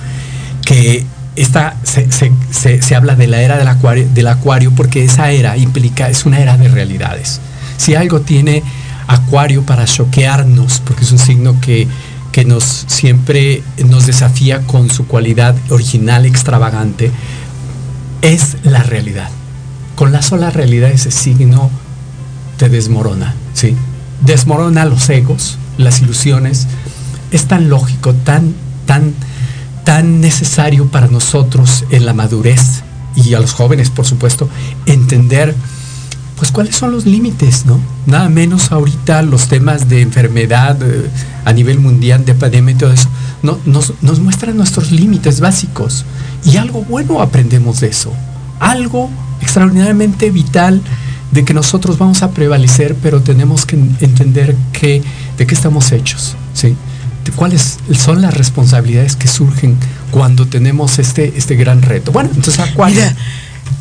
que esta, se, habla de la era del acuario, del acuario porque esa era implica, es una era de realidades. Si algo tiene Acuario para choquearnos, porque es un signo que que nos siempre nos desafía con su cualidad original, extravagante, es la realidad. Con la sola realidad ese signo te desmorona, ¿sí? Desmorona los egos, las ilusiones. Es tan lógico, tan, tan, tan necesario para nosotros en la madurez y a los jóvenes, por supuesto, entender pues cuáles son los límites, ¿no? Nada menos ahorita los temas de enfermedad eh, a nivel mundial, de pandemia y todo eso, no, nos, nos muestran nuestros límites básicos. Y algo bueno aprendemos de eso. Algo extraordinariamente vital de que nosotros vamos a prevalecer, pero tenemos que entender que, de qué estamos hechos, ¿sí? De cuáles son las responsabilidades que surgen cuando tenemos este, este gran reto. Bueno, entonces, Acuario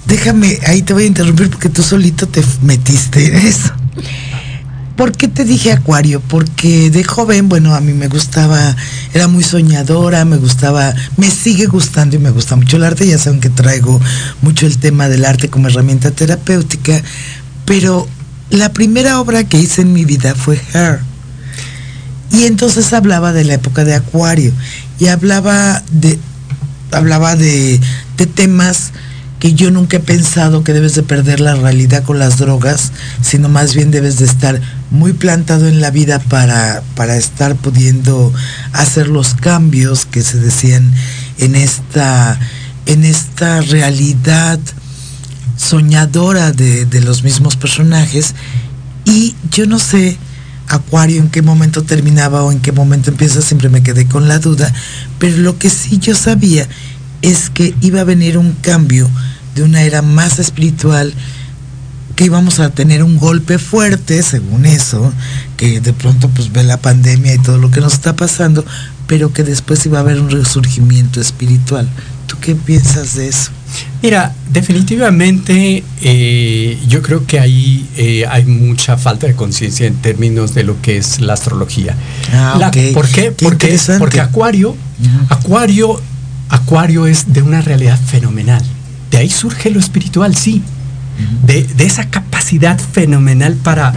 déjame, ahí te voy a interrumpir porque tú solito te metiste en eso. ¿Por qué te dije Acuario? Porque de joven, bueno, a mí me gustaba, era muy soñadora, me gustaba, me sigue gustando y me gusta mucho el arte, ya saben que traigo mucho el tema del arte como herramienta terapéutica, pero la primera obra que hice en mi vida fue Her. Y entonces hablaba de la época de Acuario y hablaba de hablaba de, de temas que yo nunca he pensado que debes de perder la realidad con las drogas, sino más bien debes de estar muy plantado en la vida para, para estar pudiendo hacer los cambios que se decían en esta, en esta realidad soñadora de, de los mismos personajes. Y yo no sé, Acuario en qué momento terminaba o en qué momento empieza, siempre me quedé con la duda, pero lo que sí yo sabía es que iba a venir un cambio de una era más espiritual, que íbamos a tener un golpe fuerte, según eso, que de pronto pues ve la pandemia y todo lo que nos está pasando, pero que después iba a haber un resurgimiento espiritual. ¿Tú qué piensas de eso? Mira, definitivamente eh, yo creo que ahí eh, hay mucha falta de conciencia en términos de lo que es la astrología. Ah, La-. ¿Por qué? Qué Porque, interesante. porque Acuario, Acuario, Acuario es de una realidad fenomenal. De ahí surge lo espiritual, sí. De, de esa capacidad fenomenal para,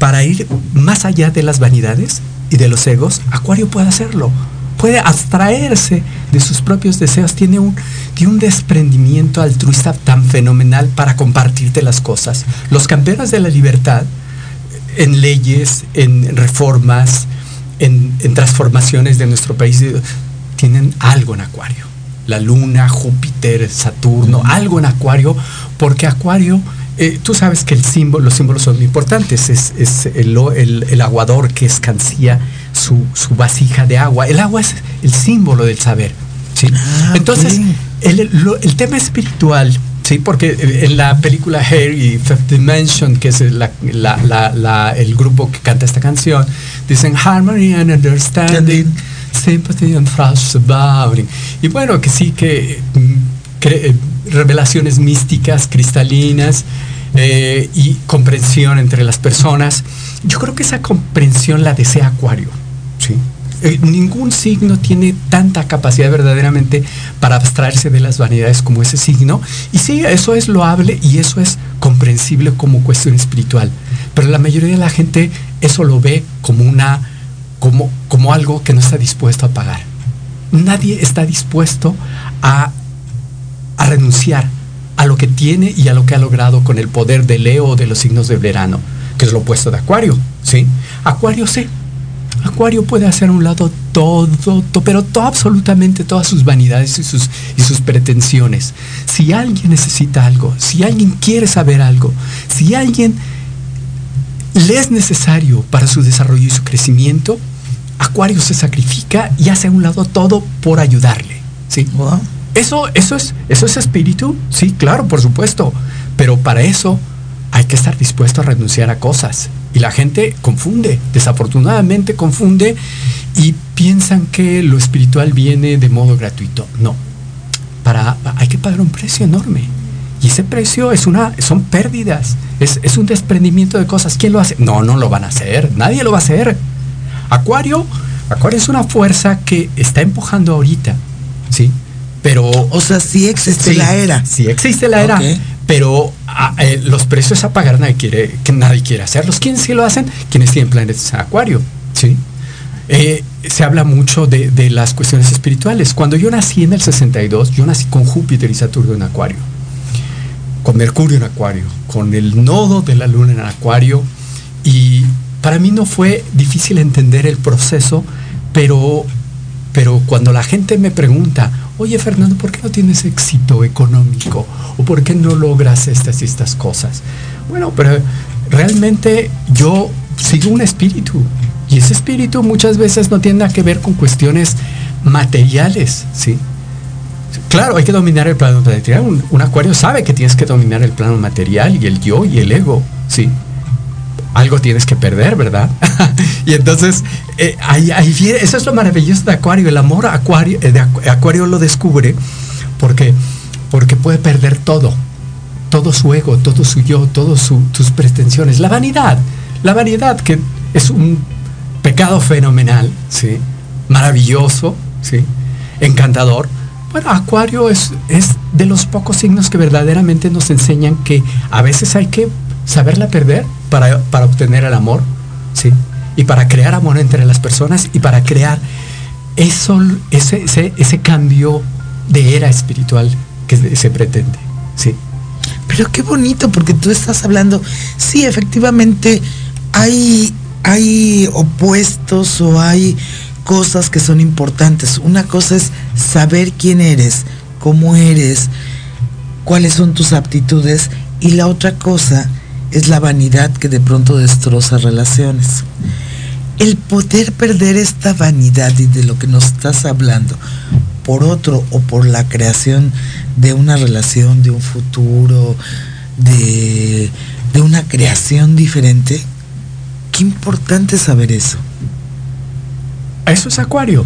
para ir más allá de las vanidades y de los egos, Acuario puede hacerlo. Puede abstraerse de sus propios deseos. Tiene un, tiene un desprendimiento altruista tan fenomenal para compartirte las cosas. Los campeones de la libertad, en leyes, en reformas, en, transformaciones de nuestro país, tienen algo en Acuario. La Luna, Júpiter, Saturno, algo en Acuario, porque Acuario, eh, tú sabes que el símbolo, los símbolos son muy importantes. Es, es el, el- el aguador que escancía su, su vasija de agua. El agua es el símbolo del saber. ¿sí? Ah, Entonces, el, lo- el tema espiritual, sí, porque en la película Hair y Fifth Dimension, que es la- la- la- la- el grupo que canta esta canción, dicen Harmony and Understanding, Sympathy and Trust Abounding. Y bueno, que sí, que mm, eh, revelaciones místicas, cristalinas eh, y comprensión entre las personas. Yo creo que esa comprensión la desea Acuario. Eh, ningún signo tiene tanta capacidad verdaderamente para abstraerse de las vanidades como ese signo. Y sí, eso es loable y eso es comprensible como cuestión espiritual. Pero la mayoría de la gente eso lo ve como una como, como algo que no está dispuesto a pagar. Nadie está dispuesto a, a renunciar a lo que tiene y a lo que ha logrado con el poder de Leo o de los signos de verano, que es lo opuesto de Acuario. ¿sí? Acuario sí. Acuario puede hacer a un lado todo, to- pero todo, absolutamente todas sus vanidades y sus, y sus pretensiones. Si alguien necesita algo, si alguien quiere saber algo, si alguien le es necesario para su desarrollo y su crecimiento, Acuario se sacrifica y hace a un lado todo por ayudarle. ¿sí? Wow. Eso, eso, es, eso es espíritu, sí, claro, por supuesto. Pero para eso hay que estar dispuesto a renunciar a cosas. Y la gente confunde, desafortunadamente confunde y piensan que lo espiritual viene de modo gratuito. No. Para, hay que pagar un precio enorme. Y ese precio es una, son pérdidas, es, es un desprendimiento de cosas. ¿Quién lo hace? No, no lo van a hacer, nadie lo va a hacer. Acuario, Acuario es una fuerza que está empujando ahorita, ¿sí? Pero O sea, sí existe Sí, la era. Sí existe la era, Ok. Pero ah, eh, los precios a pagar nadie quiere, que nadie quiere hacerlos. ¿Quiénes sí lo hacen? Quienes tienen planetas en acuario, ¿sí? Eh, se habla mucho de, de las cuestiones espirituales. Cuando yo nací en el 62, yo nací con Júpiter y Saturno en acuario, con Mercurio en acuario, con el nodo de la luna en acuario, y para mí no fue difícil entender el proceso, pero pero cuando la gente me pregunta, oye Fernando, ¿por qué no tienes éxito económico? ¿O por qué no logras estas y estas cosas? Bueno, pero realmente yo sigo un espíritu. Y ese espíritu muchas veces no tiene nada que ver con cuestiones materiales, ¿sí? Claro, hay que dominar el plano material. Un, un acuario sabe que tienes que dominar el plano material y el yo y el ego, ¿sí? Algo tienes que perder, ¿verdad? <laughs> y entonces, eh, ahí, ahí eso es lo maravilloso de Acuario, el amor Acuario, eh, de Acu- Acuario lo descubre porque, porque puede perder todo, todo su ego, todo su yo, todas sus pretensiones, la vanidad, la vanidad que es un pecado fenomenal, ¿sí? Maravilloso, ¿sí? Encantador. Bueno, Acuario es, es de los pocos signos que verdaderamente nos enseñan que a veces hay que saberla perder para, para obtener el amor, ¿sí? Y para crear amor entre las personas y para crear eso, ese, ese, ese cambio de era espiritual que se pretende, ¿sí? Pero qué bonito, porque tú estás hablando, sí, efectivamente hay, hay opuestos o hay cosas que son importantes. Una cosa es saber quién eres, cómo eres, cuáles son tus aptitudes y la otra cosa es la vanidad que de pronto destroza relaciones. El poder perder esta vanidad y de lo que nos estás hablando por otro o por la creación de una relación, de un futuro, de, de una creación diferente, qué importante saber eso. Eso es acuario.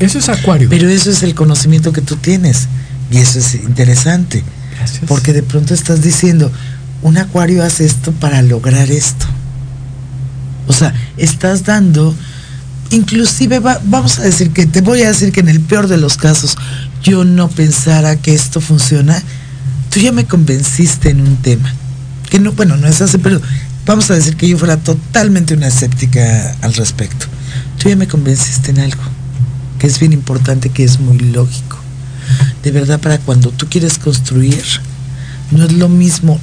Eso es acuario. Pero eso es el conocimiento que tú tienes. Y eso es interesante. Porque de pronto estás diciendo, un acuario hace esto para lograr esto. O sea, estás dando, inclusive vamos a decir que, te voy a decir que en el peor de los casos, yo no pensara que esto funciona, tú ya me convenciste en un tema. Que no, bueno, no es así, pero vamos a decir que yo fuera totalmente una escéptica al respecto. Tú ya me convenciste en algo, que es bien importante, que es muy lógico. De verdad, para cuando tú quieres construir, no es lo mismo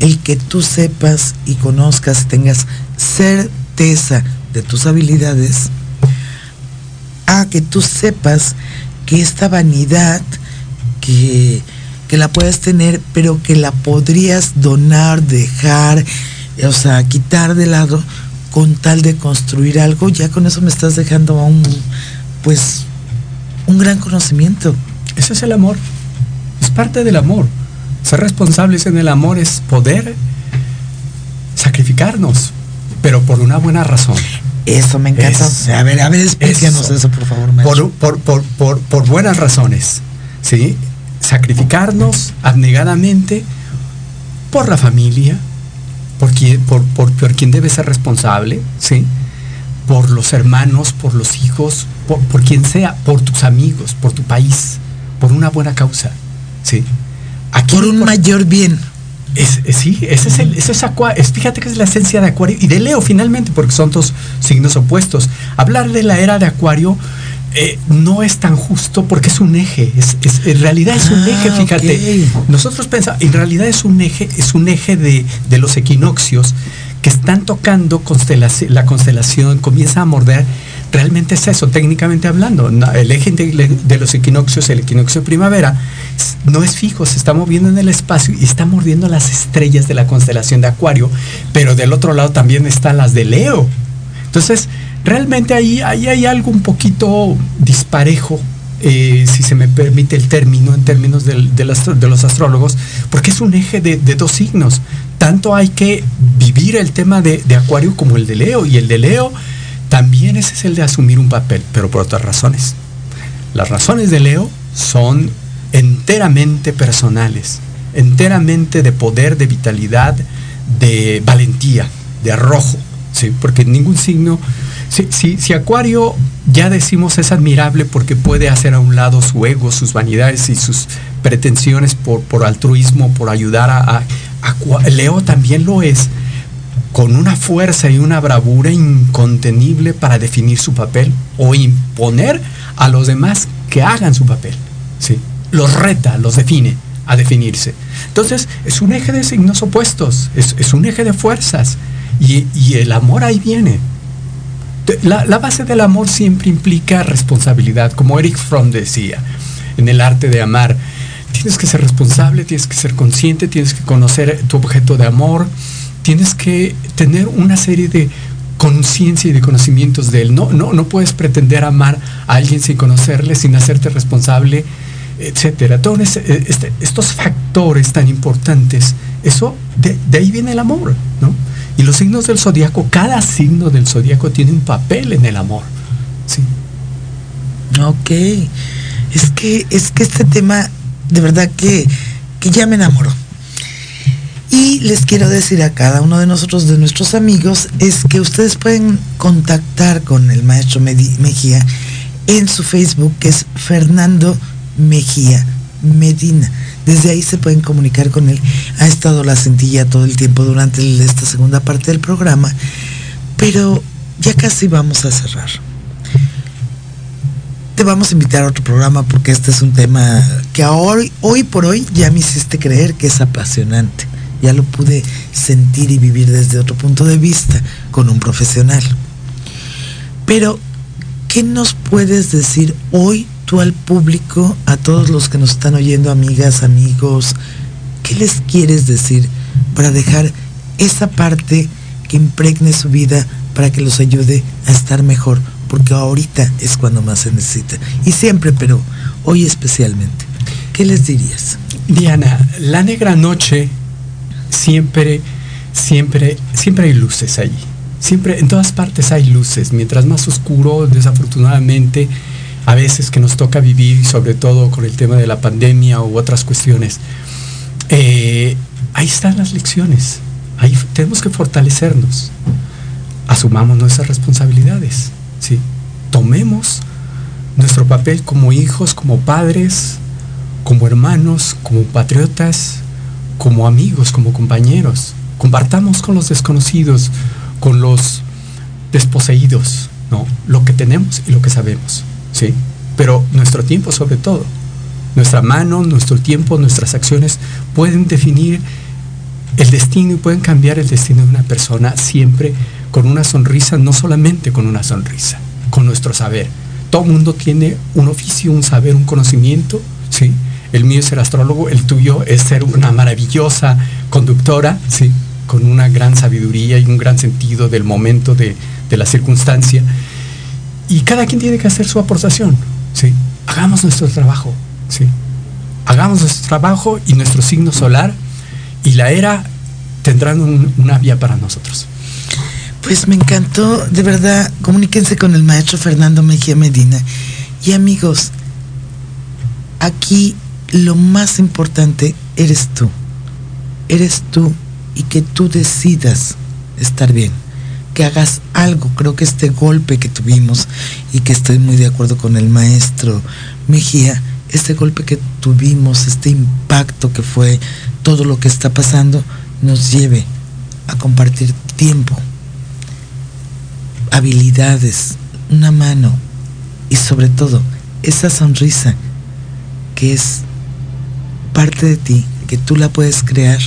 el que tú sepas y conozcas, tengas certeza de tus habilidades, a que tú sepas que esta vanidad, que, que la puedes tener, pero que la podrías donar, dejar, o sea, quitar de lado con tal de construir algo, ya con eso me estás dejando un, pues, un gran conocimiento. Ese es el amor. Es parte del amor. Ser responsables en el amor es poder sacrificarnos, pero por una buena razón. Eso me encanta. a ver, a ver, explíquenos eso, por favor. Por, por, por, por, buenas razones, ¿sí? Sacrificarnos abnegadamente por la familia, por quien, por, por, quien debe ser responsable, ¿sí? Por los hermanos, por los hijos, por, por quien sea, por tus amigos, por tu país, por una buena causa, ¿sí? Aquí, por un mayor bien. Es, sí, ese es el, eso es acuario. fíjate que es la esencia de Acuario y de Leo finalmente, porque son dos signos opuestos. Hablar de la era de Acuario eh, no es tan justo porque es un eje. Es, en realidad es un ah, eje, fíjate. Nosotros pensamos, en realidad es un eje, es un eje de, de los equinoccios que están tocando la constelación, comienza a morder realmente es eso, técnicamente hablando. El eje de los equinoccios, el equinoccio primavera, no es fijo, se está moviendo en el espacio y está mordiendo las estrellas de la constelación de Acuario, pero del otro lado también están las de Leo. Entonces, realmente ahí, ahí hay algo un poquito disparejo eh, si se me permite el término en términos de, los astrólogos, porque es un eje de, dos signos. Tanto hay que vivir el tema de, de, Acuario como el de Leo, y el de Leo también ese es el de asumir un papel, pero por otras razones. Las razones de Leo son enteramente personales, enteramente de poder, de vitalidad, de valentía, de arrojo, ¿sí? porque ningún signo, si, Acuario ya decimos es admirable porque puede hacer a un lado su ego, sus vanidades y sus pretensiones por, por altruismo, por ayudar a, a Leo también lo es, con una fuerza y una bravura incontenible para definir su papel o imponer a los demás que hagan su papel. ¿sí? Los reta, los define a definirse. Entonces, es un eje de signos opuestos, es, un eje de fuerzas. Y, el amor ahí viene. La, la, base del amor siempre implica responsabilidad, como Eric Fromm decía en el arte de amar. Tienes que ser responsable, tienes que ser consciente, tienes que conocer tu objeto de amor, tienes que tener una serie de conciencia y de conocimientos de él. No, no, no puedes pretender amar a alguien sin conocerle, sin hacerte responsable, etcétera. Todos eh, este, estos factores tan importantes, eso, de, ahí viene el amor, ¿no? Y los signos del zodiaco, cada signo del zodiaco tiene un papel en el amor. Sí. Ok. Es que, es que este tema, de verdad que, que ya me enamoró. Y les quiero decir a cada uno de nosotros, de nuestros amigos, es que ustedes pueden contactar con el maestro Mejía en su Facebook, que es Fernando Mejía Medina. Desde ahí se pueden comunicar con él. Ha estado la cintilla todo el tiempo durante esta segunda parte del programa, pero ya casi vamos a cerrar. Te vamos a invitar a otro programa porque este es un tema que hoy, hoy por hoy ya me hiciste creer que es apasionante. Ya lo pude sentir y vivir desde otro punto de vista con un profesional. Pero, ¿qué nos puedes decir hoy tú al público, a todos los que nos están oyendo, amigas, amigos? ¿Qué les quieres decir para dejar esa parte que impregne su vida para que los ayude a estar mejor? Porque ahorita es cuando más se necesita. Y siempre, pero hoy especialmente. ¿Qué les dirías? Diana, la negra noche siempre, siempre, siempre hay luces allí. Siempre, en todas partes hay luces. Mientras más oscuro, desafortunadamente, a veces que nos toca vivir, sobre todo con el tema de la pandemia u otras cuestiones, eh, ahí están las lecciones. Ahí tenemos que fortalecernos. Asumamos nuestras responsabilidades. ¿sí? Tomemos nuestro papel como hijos, como padres, como hermanos, como patriotas, como amigos, como compañeros. Compartamos con los desconocidos, con los desposeídos, ¿no? Lo que tenemos y lo que sabemos, ¿sí? Pero nuestro tiempo sobre todo, nuestra mano, nuestro tiempo, nuestras acciones pueden definir el destino y pueden cambiar el destino de una persona siempre con una sonrisa, no solamente con una sonrisa, con nuestro saber. Todo mundo tiene un oficio, un saber, un conocimiento, ¿sí? El mío es ser astrólogo, el tuyo es ser una maravillosa conductora, ¿sí? con una gran sabiduría y un gran sentido del momento de, la circunstancia. Y cada quien tiene que hacer su aportación. ¿sí? Hagamos nuestro trabajo. ¿sí? Hagamos nuestro trabajo y nuestro signo solar y la era tendrán una vía para nosotros. Pues me encantó, de verdad, comuníquense con el maestro Fernando Mejía Medina. Y amigos, aquí lo más importante eres tú. Eres tú y que tú decidas estar bien, que hagas algo. Creo que este golpe que tuvimos y que estoy muy de acuerdo con el maestro Mejía, este golpe que tuvimos, este impacto que fue todo lo que está pasando, nos lleve a compartir tiempo, habilidades, una mano y sobre todo esa sonrisa que es parte de ti, que tú la puedes crear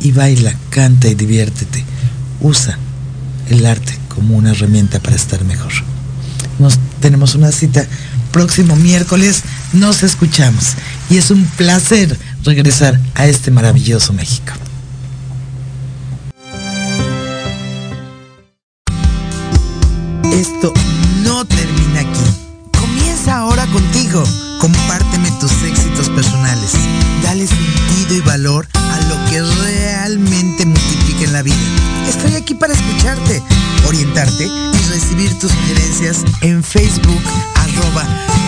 y baila, canta y diviértete. Usa el arte como una herramienta para estar mejor. Nos tenemos una cita próximo miércoles, nos escuchamos y es un placer regresar a este maravilloso México. A lo que realmente multiplica en la vida. Estoy aquí para escucharte, orientarte y recibir tus sugerencias en Facebook arroba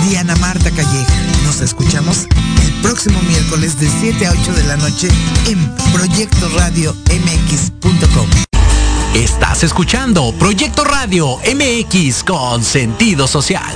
Diana Marta Calleja. Nos escuchamos el próximo miércoles de 7 a 8 de la noche en Proyecto Radio MX.com. Estás escuchando Proyecto Radio MX con sentido social.